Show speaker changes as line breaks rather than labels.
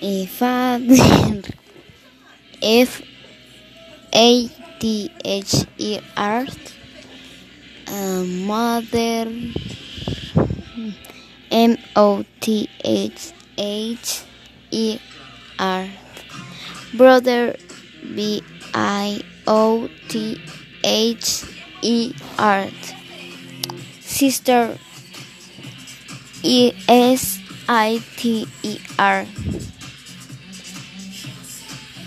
Father. F A T H E R. Uh, mother. M O T H H E R. Brother. B I O T H E R. Sister. E S I T E R.